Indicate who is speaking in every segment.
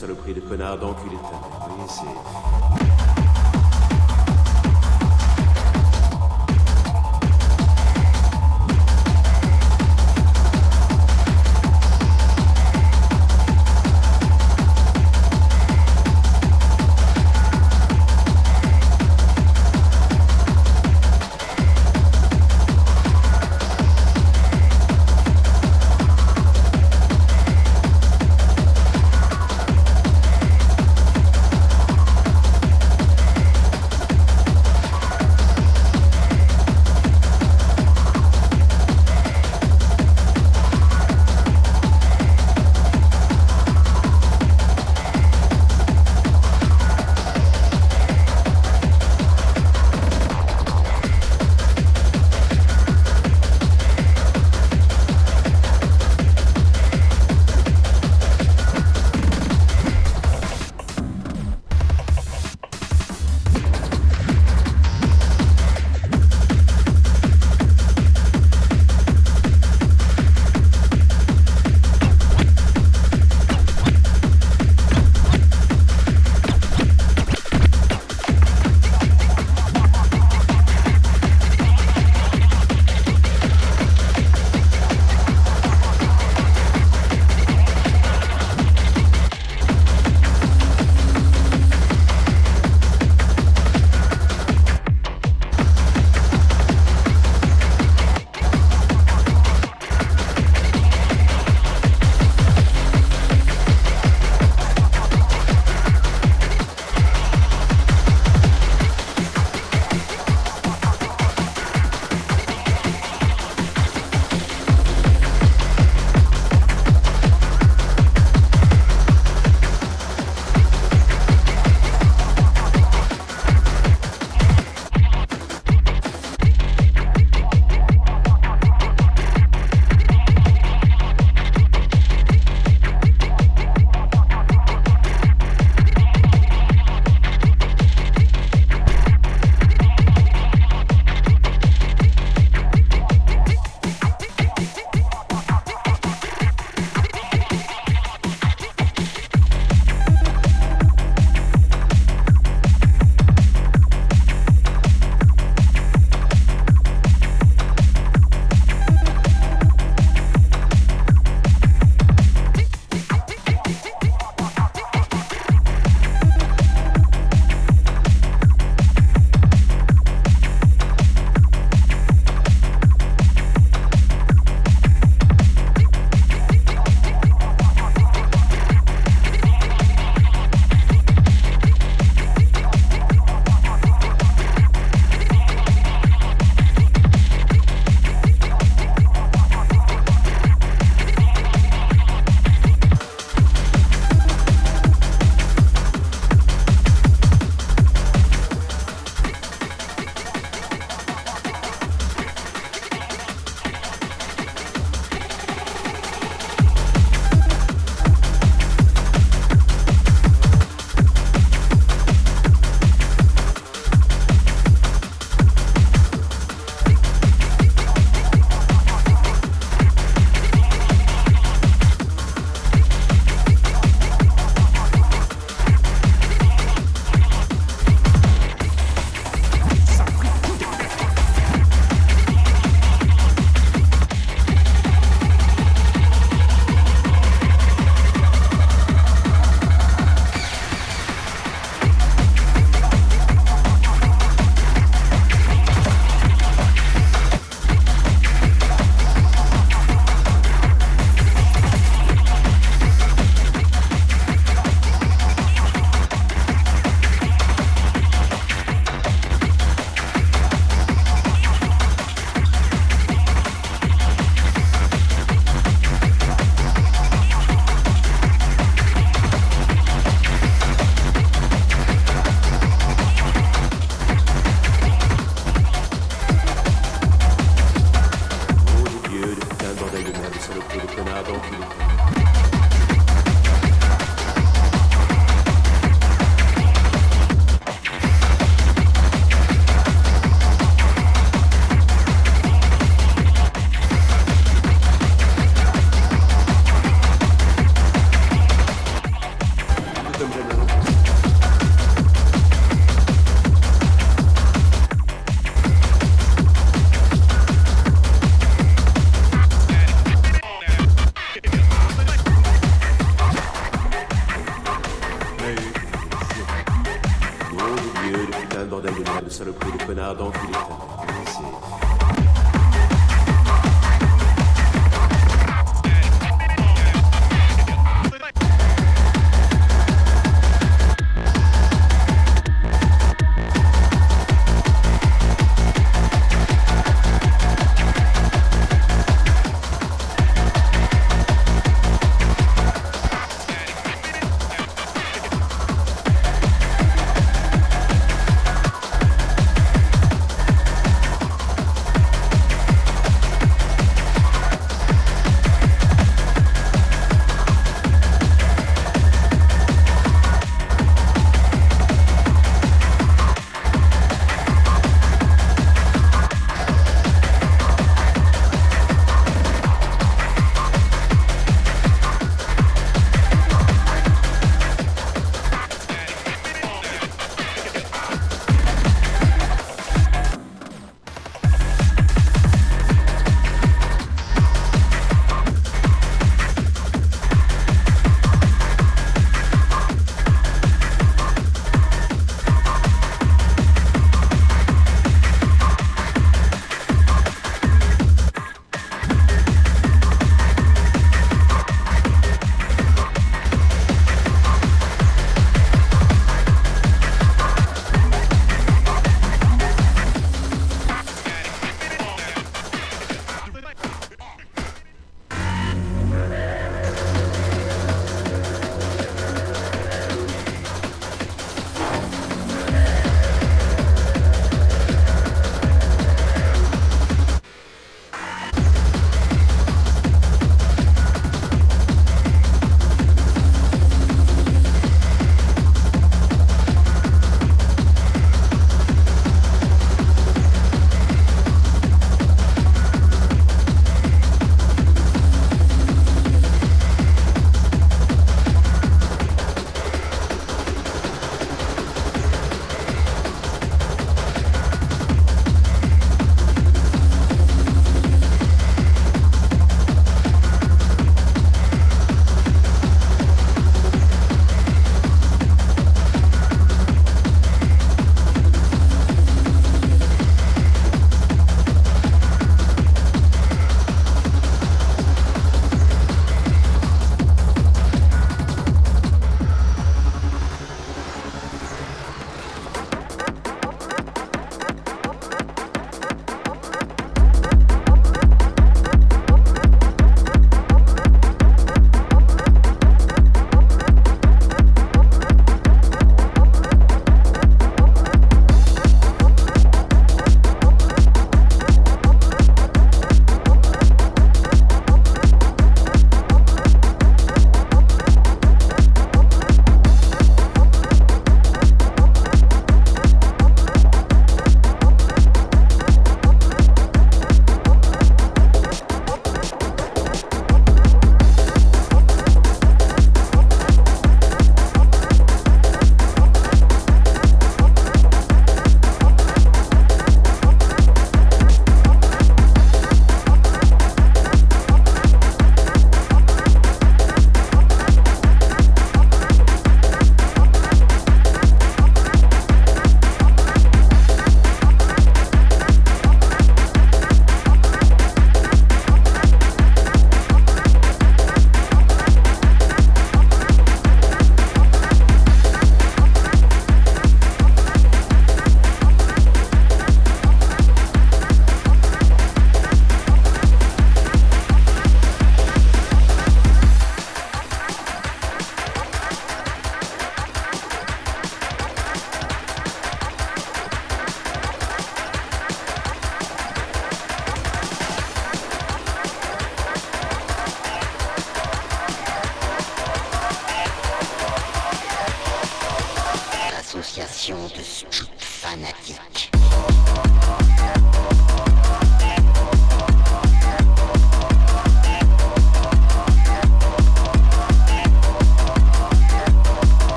Speaker 1: saloperie, de connard, d'enculé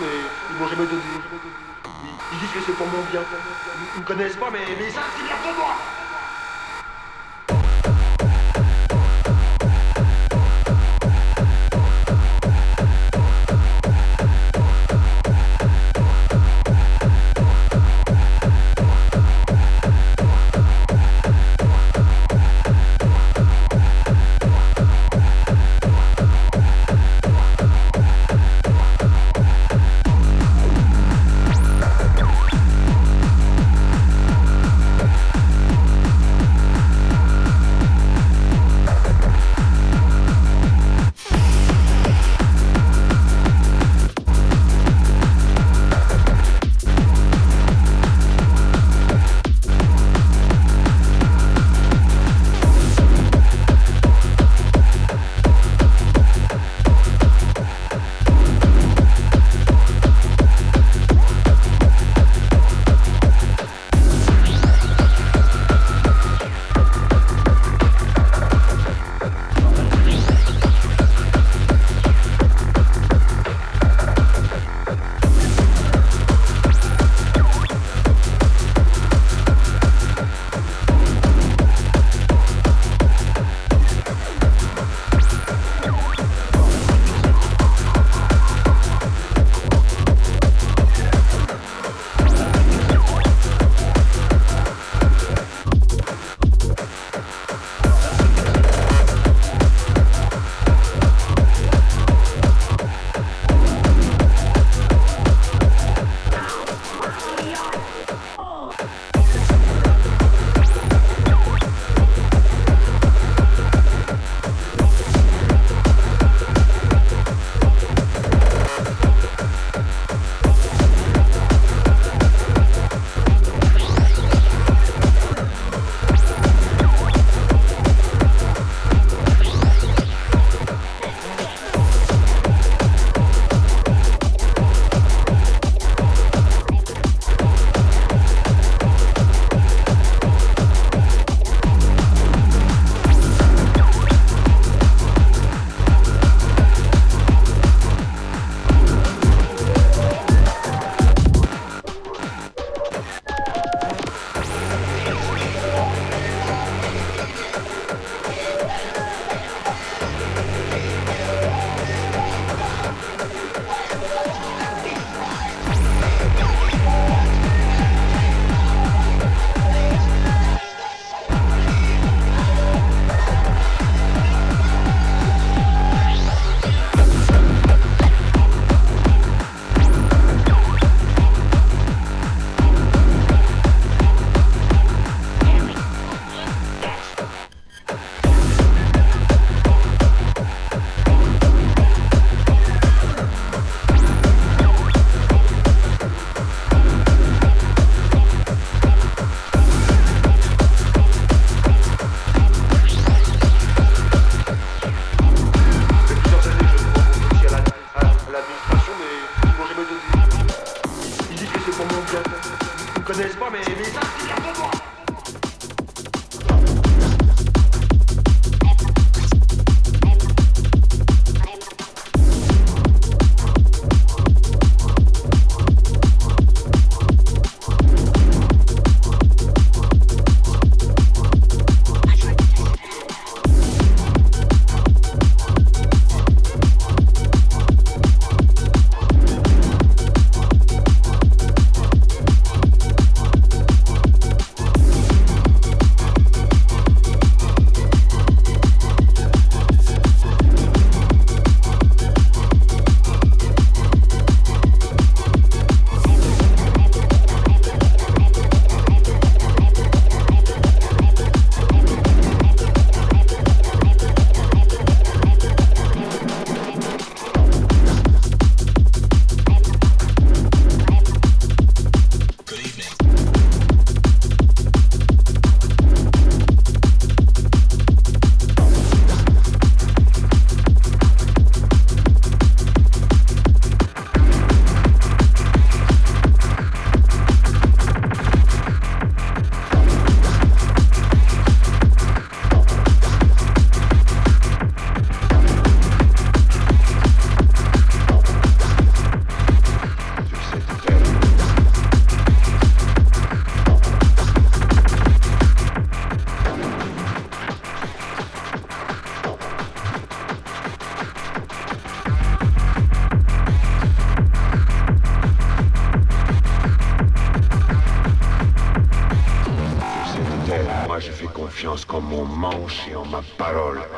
Speaker 2: mais
Speaker 3: ils m'ont jamais donné. Ils, ils disent que c'est pour mon bien. Ils, ils me connaissent pas, mais, mais ça, c'est bien pour moi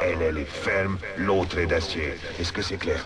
Speaker 1: Elle, elle est ferme, l'autre est d'acier. Est-ce que c'est clair?